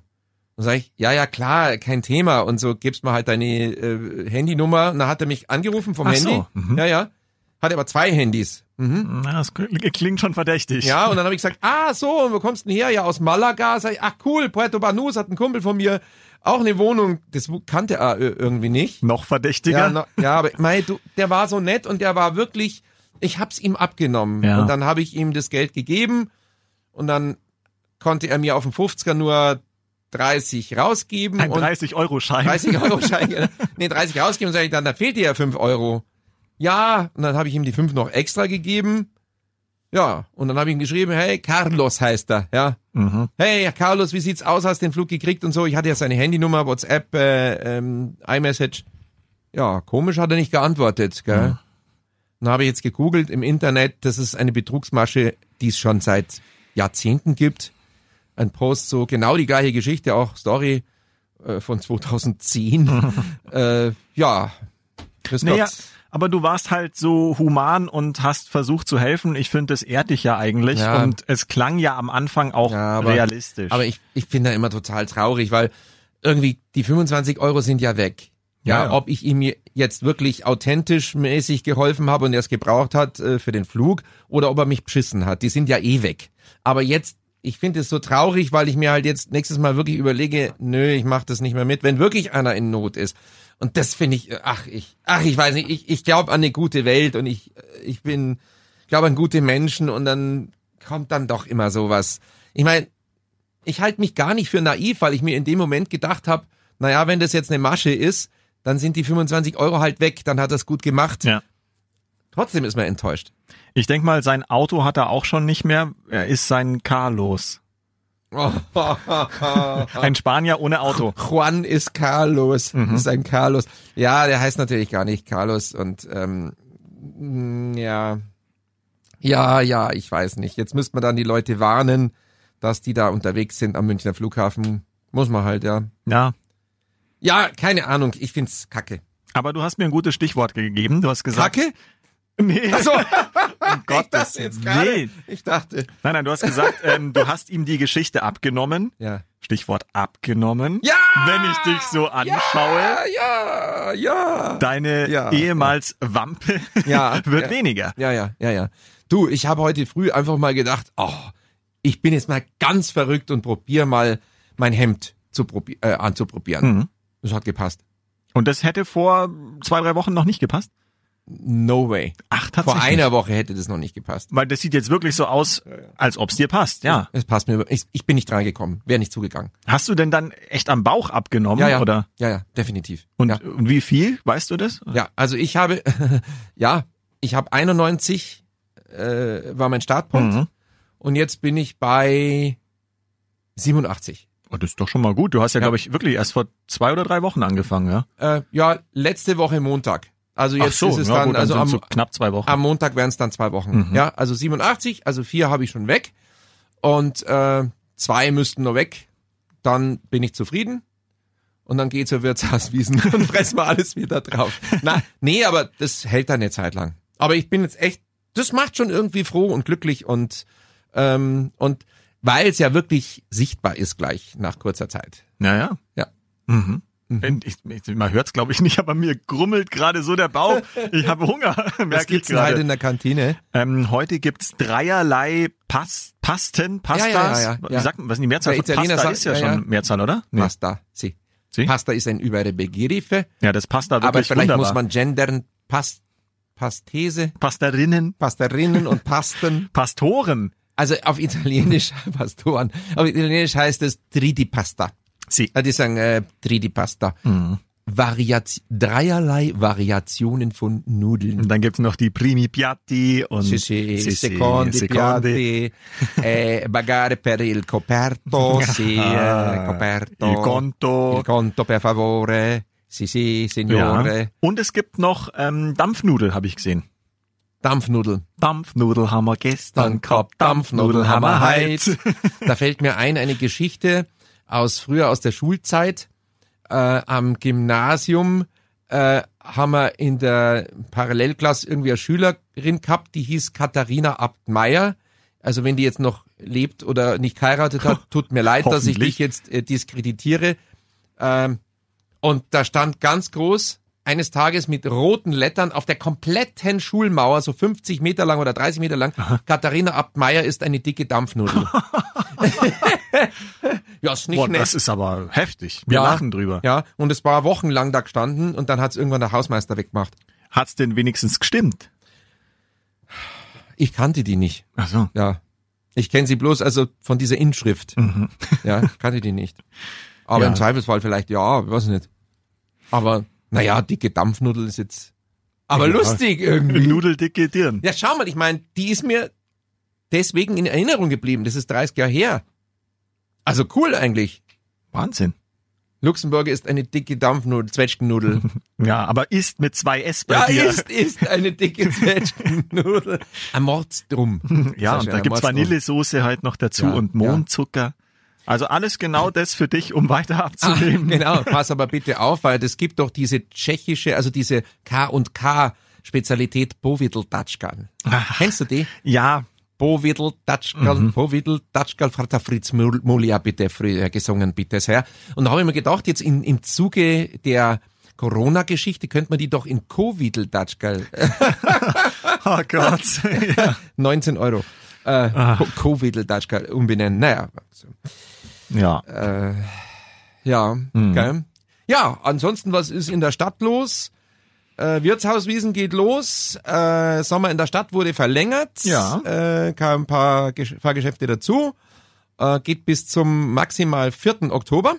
S2: Dann sage ich, ja, ja, klar, kein Thema. Und so gibst mir halt deine äh, Handynummer. Und dann hat er mich angerufen vom
S1: Ach
S2: Handy.
S1: so, mhm.
S2: Ja, ja. Hat aber zwei Handys. Mhm.
S1: Na, das klingt schon verdächtig.
S2: Ja, und dann habe ich gesagt, ah, so, und wo kommst du denn her? Ja, aus Malaga. Sag ich, ach cool, Puerto Banús hat ein Kumpel von mir auch eine Wohnung. Das kannte er äh, irgendwie nicht.
S1: Noch verdächtiger?
S2: Ja, no, ja aber mei, du, der war so nett und der war wirklich, ich hab's ihm abgenommen.
S1: Ja.
S2: Und dann habe ich ihm das Geld gegeben und dann konnte er mir auf dem 50er nur 30 rausgeben.
S1: Ein
S2: und
S1: 30-Euro-Schein.
S2: 30 Euro Schein. nee, 30 rausgeben und sage ich dann, da fehlt dir ja 5 Euro. Ja, und dann habe ich ihm die 5 noch extra gegeben. Ja, und dann habe ich ihm geschrieben, hey, Carlos heißt er, ja.
S1: Mhm.
S2: Hey, Carlos, wie sieht's aus? Hast den Flug gekriegt und so? Ich hatte ja seine Handynummer, WhatsApp, äh, ähm, iMessage. Ja, komisch hat er nicht geantwortet, gell? Dann habe ich jetzt gegoogelt im Internet, das ist eine Betrugsmasche, die es schon seit Jahrzehnten gibt. Ein Post, so genau die gleiche Geschichte, auch Story äh, von 2010. äh, ja, Grüß
S1: Naja,
S2: Gott.
S1: Aber du warst halt so human und hast versucht zu helfen. Ich finde, das ehrt dich ja eigentlich.
S2: Ja.
S1: Und es klang ja am Anfang auch
S2: Ja, aber-
S1: realistisch.
S2: Aber ich, ich bin da immer total traurig, weil irgendwie die 25 Euro sind ja weg. Ja,
S1: Ja,
S2: ob ich ihm jetzt wirklich authentisch mäßig geholfen habe und er es gebraucht hat äh, für den Flug oder ob er mich beschissen hat, die sind ja eh weg. Aber jetzt, ich finde es so traurig, weil ich mir halt jetzt nächstes Mal wirklich überlege, nö, ich mache das nicht mehr mit, wenn wirklich einer in Not ist. Und das finde ich, ach, ich, ach, ich weiß nicht, ich, ich glaube an eine gute Welt und ich, ich bin, glaube an gute Menschen und dann kommt dann doch immer sowas. Ich meine, ich halte mich gar nicht für naiv, weil ich mir in dem Moment gedacht habe, naja, wenn das jetzt eine Masche ist, dann sind die 25 Euro halt weg, dann hat er es gut gemacht.
S1: ja.
S2: Trotzdem ist man enttäuscht.
S1: Ich denk mal, sein Auto hat er auch schon nicht mehr. Er ist sein Carlos. Ein Spanier ohne Auto.
S2: Juan ist Carlos,
S1: Mhm.
S2: ist ein Carlos. Ja, der heißt natürlich gar nicht Carlos und ähm, mm, ja, ja, ja, ich weiß nicht. Jetzt müsste man dann die Leute warnen, dass die da unterwegs sind am Münchner Flughafen. Muss man halt, ja.
S1: Ja.
S2: Ja, keine Ahnung. Ich find's kacke.
S1: Aber du hast mir ein gutes Stichwort gegeben. Du hast gesagt.
S2: Kacke?
S1: Nee.
S2: Also,
S1: um Gottes. Willen.
S2: Ich dachte.
S1: Nein, nein, du hast gesagt, ähm, du hast ihm die Geschichte abgenommen.
S2: Ja.
S1: Stichwort abgenommen.
S2: Ja!
S1: Wenn ich dich so anschaue.
S2: Ja, ja, ja.
S1: Deine
S2: Ja.
S1: ehemals Wampe
S2: Ja,
S1: wird
S2: ja.
S1: weniger.
S2: Ja, ja, ja, ja. Du, ich habe heute früh einfach mal gedacht, oh, ich bin jetzt mal ganz verrückt und probier mal mein Hemd zu probi äh, anzuprobieren.
S1: Mhm.
S2: Das hat gepasst.
S1: Und das hätte vor zwei, drei Wochen noch nicht gepasst?
S2: No way.
S1: Ach,
S2: Vor
S1: tatsächlich.
S2: einer Woche hätte das noch nicht gepasst.
S1: Weil das sieht jetzt wirklich so aus, als ob's dir passt, ja.
S2: Es passt mir. Ich, ich bin nicht dran gekommen. Wäre nicht zugegangen.
S1: Hast du denn dann echt am Bauch abgenommen,
S2: Ja, ja.
S1: oder?
S2: Ja, ja, definitiv.
S1: Und,
S2: ja.
S1: und wie viel? Weißt du das?
S2: ja, also ich habe, ja, ich habe 91 äh, war mein Startpunkt
S1: Mhm.
S2: und jetzt bin ich bei 87.
S1: Oh, das ist doch schon mal gut. Du hast ja,
S2: Ja.
S1: glaube ich, wirklich erst vor zwei oder drei Wochen angefangen, ja?
S2: Äh, ja, letzte Woche Montag. Also jetzt
S1: so,
S2: ist es
S1: ja,
S2: dann,
S1: gut,
S2: also
S1: sind's
S2: am,
S1: so knapp zwei Wochen.
S2: am Montag wären es dann zwei Wochen.
S1: Mhm.
S2: Ja, also 87, also vier habe ich schon weg und äh, zwei müssten noch weg. Dann bin ich zufrieden und dann gehe zur Wirtshauswiesen und fress mal alles wieder drauf. Na, nee, aber das hält dann eine Zeit lang. Aber ich bin jetzt echt, das macht schon irgendwie froh und glücklich und ähm, und weil es ja wirklich sichtbar ist gleich nach kurzer Zeit.
S1: ja, ja.
S2: Ja.
S1: Mhm. Ich, ich, man hört's glaube ich nicht, aber mir grummelt gerade so der Bauch. Ich habe Hunger,
S2: Was
S1: merke ich
S2: gibt's heute
S1: gerade.
S2: in der Kantine?
S1: Ähm, heute gibt's dreierlei Pas Pasten, Pastas.
S2: Ja, ja, ja, ja.
S1: Sagt was ist die Mehrzahl von Pasta
S2: sagt-
S1: ist ja,
S2: ja,
S1: schon. Mehrzahl, oder? Nee.
S2: Pasta, sì.
S1: Sie?
S2: Pasta ist ein Überbegriff.
S1: Ja, das Pasta
S2: Aber
S1: wirklich
S2: vielleicht
S1: wunderbar.
S2: muss man gendern, Past, Pastese,
S1: Pastarinnen,
S2: Pasterinnen und Pasten.
S1: Pastoren.
S2: Also auf Italienisch, Pastoren, auf Italienisch heißt es Tridi Pasta.
S1: Sie.
S2: Ja, Die sagen äh, Tridi Pasta.
S1: Mhm.
S2: Variaz dreierlei Variationen von Nudeln.
S1: Und dann gibt's noch die Primi Piatti und
S2: Sì, sì,
S1: Sì, sì,
S2: secondi,
S1: secondi.
S2: piatti, eh, bagare per il coperto, sì, eh, coperto.
S1: Il conto.
S2: Il conto, per favore. Sì, sì, signore.
S1: Ja. Und es gibt noch ähm, Dampfnudel, habe ich gesehen.
S2: Dampfnudeln.
S1: Dampfnudel haben wir gestern
S2: kommt Dampfnudel, haben wir heute. Da fällt mir ein, eine Geschichte aus früher aus der Schulzeit. Äh, am Gymnasium äh, haben wir in der Parallelklasse irgendwie eine Schülerin gehabt, die hieß Katharina Abtmeier. Also wenn die jetzt noch lebt oder nicht geheiratet hat, tut mir leid, dass ich dich jetzt äh, diskreditiere. Ähm, und da stand ganz groß eines Tages mit roten Lettern auf der kompletten Schulmauer, so 50 Meter lang oder 30 Meter lang, Katharina Abtmeier ist eine dicke Dampfnudel. ja, ist nicht
S1: Boah,
S2: nett.
S1: das ist aber heftig. Wir
S2: Ja.
S1: lachen drüber.
S2: Ja, und es war wochenlang da gestanden und dann hat es irgendwann der Hausmeister weggemacht.
S1: Hat's denn wenigstens gestimmt?
S2: Ich kannte die nicht.
S1: Ach so.
S2: Ja. Ich kenne sie bloß also von dieser Inschrift. Ja, kannte die nicht. Aber
S1: Mhm. Ja.
S2: im Zweifelsfall vielleicht ja, weiß nicht. Aber naja, dicke Dampfnudel ist jetzt aber
S1: Ja.
S2: lustig irgendwie.
S1: Nudeldicke Dirn.
S2: Ja, schau mal, ich meine, die ist mir deswegen in Erinnerung geblieben. Das ist 30 Jahre her. Also cool eigentlich.
S1: Wahnsinn.
S2: Luxemburger ist eine dicke Dampfnudel, Zwetschgennudel.
S1: Ja, aber ist mit zwei S bei
S2: Ja,
S1: dir.
S2: ist, ist eine dicke Zwetschgennudel. Ein Mordsdrum.
S1: Ja, und da gibt's. Vanillesoße halt noch dazu
S2: Ja,
S1: und
S2: ja.
S1: Mohnzucker. Also alles genau das für dich, um weiter
S2: Ah,
S1: abzunehmen.
S2: genau, pass aber bitte auf, weil es gibt doch diese tschechische, also diese K&K Spezialität Bovidl Datschkan. Kennst du die?
S1: Ja,
S2: Bovidl Datschkal,
S1: Mhm.
S2: Bovidl Datschkal, Vater Fritz Mul- Mulia bitte früher gesungen, bitte sehr. Und da habe ich mir gedacht, jetzt in, im Zuge der Corona-Geschichte könnte man die doch in Covidl Datschkal, äh,
S1: oh Gott. ja.
S2: 19 Euro, äh, Co- Covidl Datschkal umbenennen. Naja, so.
S1: ja.
S2: Ja,
S1: Mhm.
S2: gell? Ja, ansonsten, was ist in der Stadt los? Äh, Wirtshauswiesen geht los. Äh, Sommer in der Stadt wurde verlängert.
S1: Ja.
S2: Äh, kamen ein paar Gesch- Fahrgeschäfte dazu. Äh, geht bis zum maximal 4. Oktober.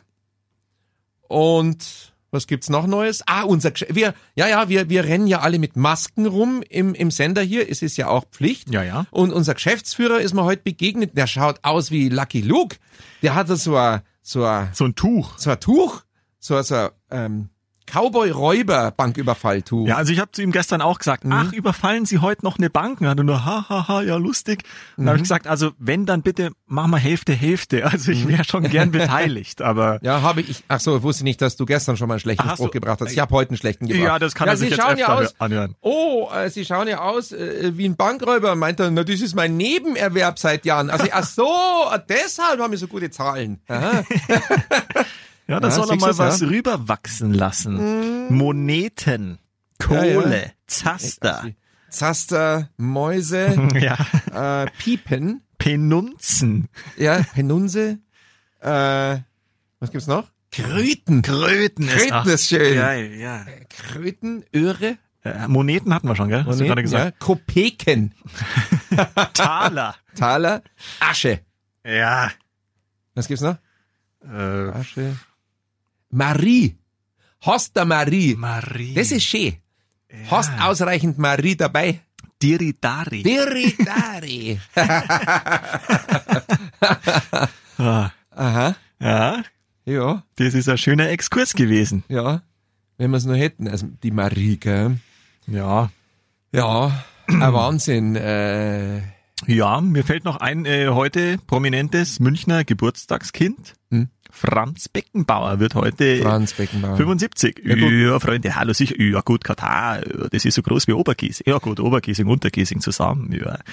S2: Und was gibt's noch Neues? Ah, unser Gesch wir ja ja, wir wir rennen ja alle mit Masken rum im im Sender hier. Es ist ja auch Pflicht.
S1: Ja, ja.
S2: Und unser Geschäftsführer ist mir heute begegnet. Der schaut aus wie Lucky Luke. Der hat so ein so ein
S1: So ein Tuch.
S2: so ein Tuch, so so ein ähm, Cowboy-Räuber-Banküberfalltuch.
S1: Ja, also ich habe zu ihm gestern auch gesagt,
S2: Mhm.
S1: ach, überfallen Sie heute noch eine Bank? Und er hat nur, ha, ha, ha, ja, lustig. Und
S2: Mhm.
S1: dann habe ich gesagt, also wenn, dann bitte mach mal Hälfte, Hälfte. Also ich wäre schon gern beteiligt, aber
S2: Mhm. Ja, habe ich. Ach so, wusste nicht, dass du gestern schon mal einen schlechten
S1: Ach
S2: Spruch
S1: so.
S2: gebracht hast. Ich habe heute einen schlechten gebracht.
S1: ja, das kann er sich
S2: Sie
S1: jetzt
S2: schauen ja
S1: öfter
S2: aus.
S1: anhören.
S2: Oh, äh, Sie schauen ja aus äh, wie ein Bankräuber. Meint er, na, das ist mein Nebenerwerb seit Jahren. Also, ach so, deshalb haben wir so gute Zahlen.
S1: Ja, das
S2: Ja,
S1: soll er mal was
S2: ja?
S1: rüberwachsen lassen. Moneten, Kohle,
S2: Ja,
S1: Zaster,
S2: Zaster, Mäuse,
S1: ja.
S2: äh, Piepen,
S1: Penunzen,
S2: ja, Penunse, äh, was gibt's noch? Kröten.
S1: Kröten ist,
S2: Kröten ist schön.
S1: Geil, ja.
S2: Kröten, Öhre.
S1: Äh, Moneten hatten wir schon, gell? Hast du gerade gesagt?
S2: Ja, Kopeken,
S1: Taler.
S2: Taler, Asche.
S1: Ja.
S2: Was gibt's noch?
S1: Äh,
S2: Asche. Marie. Hast du Marie?
S1: Marie.
S2: Das ist schön. Hast ausreichend Marie dabei?
S1: Diridari.
S2: Diridari.
S1: Ah,
S2: Aha.
S1: ja,
S2: Ja,
S1: das ist ein schöner Exkurs gewesen.
S2: ja. Wenn wir es nur hätten. Also die Marie, gell?
S1: Ja.
S2: Ja, ein Wahnsinn. Äh,
S1: Ja, mir fällt noch ein äh, heute prominentes Münchner Geburtstagskind.
S2: Hm?
S1: Franz Beckenbauer wird heute
S2: Franz Beckenbauer.
S1: 75.
S2: Ja,
S1: Ja. Freunde, hallo sicher. Ja gut, Katar, das ist so groß wie Obergiesing. Ja gut, Obergiesing, Untergiesing zusammen. Ja.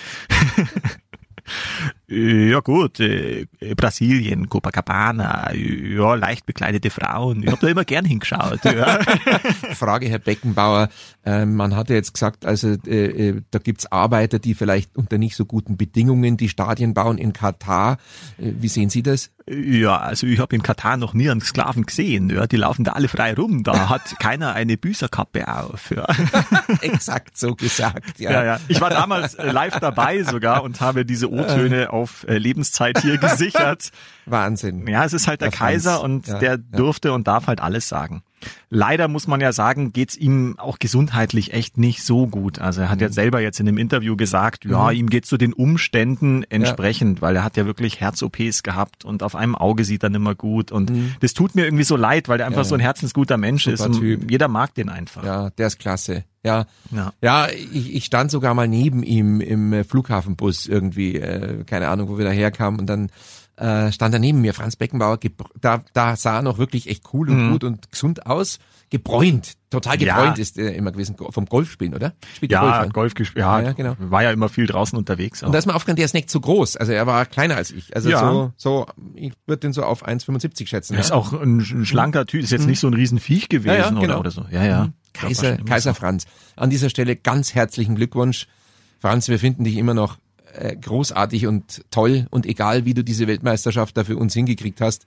S1: Ja gut, äh, Brasilien, Copacabana, ja, leicht bekleidete Frauen. Ich habe da immer gern hingeschaut. Ja.
S2: Frage, Herr Beckenbauer. Äh, man hatte jetzt gesagt, also äh, äh, da gibt's Arbeiter, die vielleicht unter nicht so guten Bedingungen die Stadien bauen in Katar. Äh, wie sehen Sie das?
S1: Ja, also ich habe in Katar noch nie einen Sklaven gesehen. Ja, die laufen da alle frei rum. Da hat keiner eine Büßerkappe auf. Ja.
S2: Exakt so gesagt, ja.
S1: Ja, ja. Ich war damals äh, live dabei sogar und habe diese O-Töne auf äh, Lebenszeit hier gesichert.
S2: Wahnsinn.
S1: Ja, es ist halt der,
S2: Der.
S1: Kaiser und
S2: Ja,
S1: der durfte und darf halt alles sagen. Leider muss man ja sagen, geht's ihm auch gesundheitlich echt nicht so gut. Also er hat
S2: Mhm.
S1: ja selber jetzt in einem Interview gesagt, ja, ihm geht's so den Umständen entsprechend, weil er hat ja wirklich Herz-OPs gehabt und auf einem Auge sieht er nicht mehr gut und das tut mir irgendwie so leid, weil der einfach
S2: Mhm. Ja,
S1: so ein herzensguter Mensch ist und
S2: Typ.
S1: jeder mag den einfach.
S2: Ja, der ist klasse. Ja,
S1: Ja.
S2: ja ich, ich stand sogar mal neben ihm im Flughafenbus irgendwie, äh, keine Ahnung, wo wir daherkamen und dann äh, stand er neben mir, Franz Beckenbauer, da, da sah er noch wirklich echt cool und gut und gesund aus, gebräunt, total
S1: Ja.
S2: gebräunt ist er immer gewesen, vom Golfspielen, oder? Spielt
S1: Ja,
S2: Golf,
S1: Golf, gespielt, ja,
S2: Ja, ja, genau.
S1: war ja immer viel draußen unterwegs.
S2: Und da ist mir aufgefallen, der ist nicht so groß, also er war kleiner als ich, also
S1: Ja.
S2: so, so, ich würde den so auf 1,75 schätzen.
S1: Er ist
S2: ja.
S1: auch ein, ein schlanker Typ, ist jetzt nicht so ein Riesenviech gewesen
S2: Ja, ja, genau.
S1: oder, oder so. Ja, ja.
S2: Kaiser,
S1: Ja, immer
S2: Kaiser
S1: so.
S2: Franz. An dieser Stelle ganz herzlichen Glückwunsch. Franz, wir finden dich immer noch äh, großartig und toll und egal, wie du diese Weltmeisterschaft da für uns hingekriegt hast.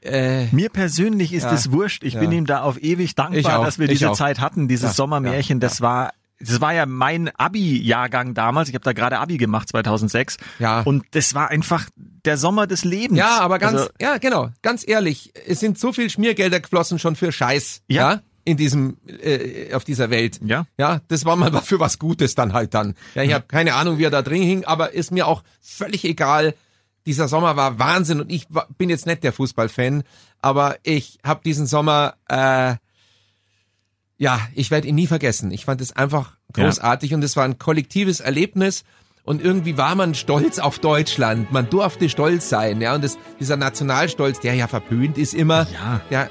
S2: Äh,
S1: Mir persönlich ist
S2: Ja.
S1: es wurscht. Ich
S2: Ja.
S1: bin ihm da auf ewig dankbar,
S2: auch.
S1: dass wir diese
S2: auch.
S1: Zeit hatten, dieses
S2: Ja.
S1: Sommermärchen.
S2: Ja.
S1: Das war das war ja mein Abi-Jahrgang damals. Ich habe da gerade Abi gemacht 2006.
S2: Ja.
S1: Und das war einfach der Sommer des Lebens.
S2: ja, aber ganz,
S1: Also,
S2: ja, genau, ganz ehrlich, es sind so viel Schmiergelder geflossen schon für Scheiß, ja,
S1: Ja.
S2: In diesem, äh, auf dieser Welt.
S1: Ja.
S2: Ja, das war mal für was Gutes dann halt dann. Ja, ich habe keine Ahnung, wie er da drin hing, aber ist mir auch völlig egal. Dieser Sommer war Wahnsinn und ich wa- bin jetzt nicht der Fußballfan, aber ich habe diesen Sommer, äh, ja, ich werde ihn nie vergessen. Ich fand es einfach
S1: Ja.
S2: großartig und es war ein kollektives Erlebnis und irgendwie war man stolz auf Deutschland. Man durfte stolz sein, ja, und das, dieser Nationalstolz, der ja verpönt ist immer,
S1: Ja.
S2: der,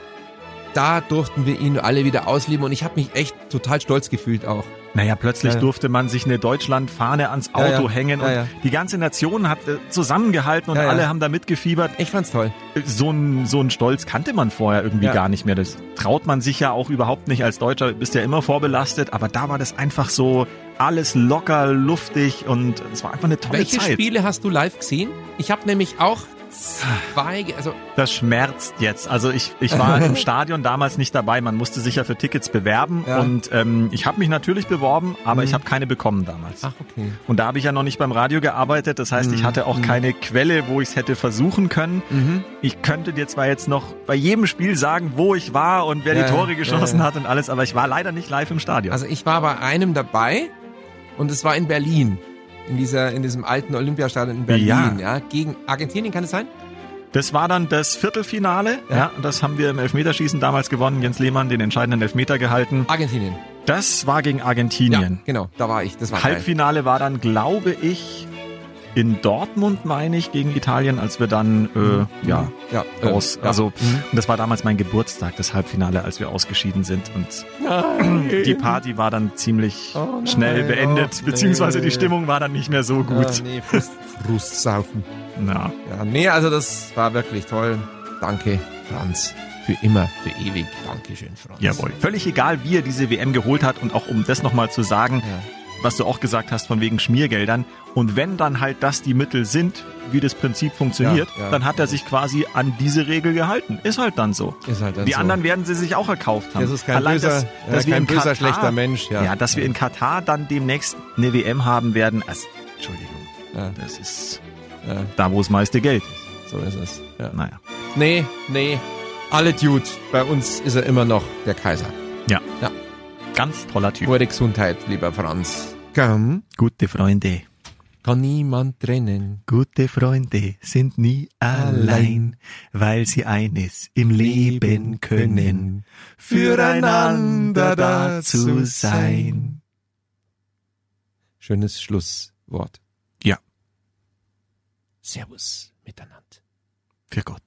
S2: da durften wir ihn alle wieder ausleben und ich habe mich echt total stolz gefühlt auch.
S1: Naja, plötzlich
S2: Ja.
S1: durfte man sich eine Deutschlandfahne ans Auto
S2: Ja, ja.
S1: hängen und
S2: Ja, ja.
S1: die ganze Nation hat äh, zusammengehalten und
S2: Ja, ja.
S1: alle haben da mitgefiebert.
S2: Ich fand's toll.
S1: So ein, so ein Stolz kannte man vorher irgendwie
S2: Ja.
S1: gar nicht mehr. Das traut man sich ja auch überhaupt nicht als Deutscher, bist ja immer vorbelastet, aber da war das einfach so alles locker, luftig und es war einfach eine tolle
S2: Welche
S1: Zeit.
S2: Spiele hast du live gesehen? Ich habe nämlich auch zwei, also
S1: Das schmerzt jetzt. Also ich, ich war im Stadion damals nicht dabei. Man musste sich ja für Tickets bewerben
S2: Ja.
S1: und ähm, ich habe mich natürlich beworben, aber ich habe keine bekommen damals.
S2: ach okay.
S1: Und da habe ich ja noch nicht beim Radio gearbeitet. Das heißt, ich hatte auch keine Quelle, wo ich es hätte versuchen können.
S2: Mhm.
S1: Ich könnte dir zwar jetzt noch bei jedem Spiel sagen, wo ich war und wer
S2: Ja,
S1: die Tore geschossen
S2: ja.
S1: hat und alles, aber ich war leider nicht live im Stadion.
S2: Also ich war bei einem dabei und es war in Berlin. In dieser, in diesem alten Olympiastadion in Berlin,
S1: Ja.
S2: ja. Gegen Argentinien kann es sein?
S1: Das war dann das Viertelfinale.
S2: Ja.
S1: Ja. das haben wir im Elfmeterschießen damals gewonnen. Jens Lehmann den entscheidenden Elfmeter gehalten.
S2: Argentinien.
S1: Das war gegen
S2: Ja,
S1: Argentinien.
S2: genau, da war ich. Das war geil.
S1: Halbfinale war dann, glaube ich, in Dortmund, meine ich, gegen Italien, als wir dann, äh, ja,
S2: Ja, äh,
S1: raus.
S2: ja.
S1: Also,
S2: Mhm.
S1: und das war damals mein Geburtstag, das Halbfinale, als wir ausgeschieden sind. Und
S2: Nein.
S1: die Party war dann ziemlich
S2: Oh nein,
S1: schnell beendet,
S2: oh
S1: beziehungsweise
S2: nee.
S1: die Stimmung war dann nicht mehr so
S2: Ah,
S1: gut.
S2: nee, Frust, Frustsaufen.
S1: Na,
S2: Ja, nee, also das war wirklich toll. Danke, Franz. Für immer, für ewig. Dankeschön, Franz.
S1: jawohl. Völlig egal, wie er diese WM geholt hat und auch um das nochmal zu sagen,
S2: Ja.
S1: Was du auch gesagt hast von wegen Schmiergeldern. Und wenn dann halt das die Mittel sind, wie das Prinzip funktioniert,
S2: Ja, ja.
S1: dann hat er sich quasi an diese Regel gehalten. Ist halt dann so.
S2: Ist halt dann
S1: die
S2: so.
S1: anderen werden sie sich auch erkauft haben.
S2: Das ist kein böser- ja,
S1: wir
S2: kein
S1: in
S2: böser, schlechter Mensch, ja.
S1: Ja, dass wir in Katar dann demnächst eine WM haben werden. Also, Entschuldigung. Das ist
S2: Ja.
S1: da, wo das meiste Geld ist.
S2: So ist es. Ja.
S1: Naja.
S2: Nee, nee. Alle Dude. Bei uns ist er immer noch der Kaiser.
S1: Ja.
S2: Ja.
S1: Ganz toller Typ.
S2: Gute Gesundheit, lieber Franz. Komm.
S1: Gute Freunde.
S2: Kann niemand trennen.
S1: Gute Freunde sind nie allein, weil sie eines im Leben können, füreinander da zu sein.
S2: Schönes Schlusswort.
S1: Ja,
S2: Servus miteinander.
S1: für Gott.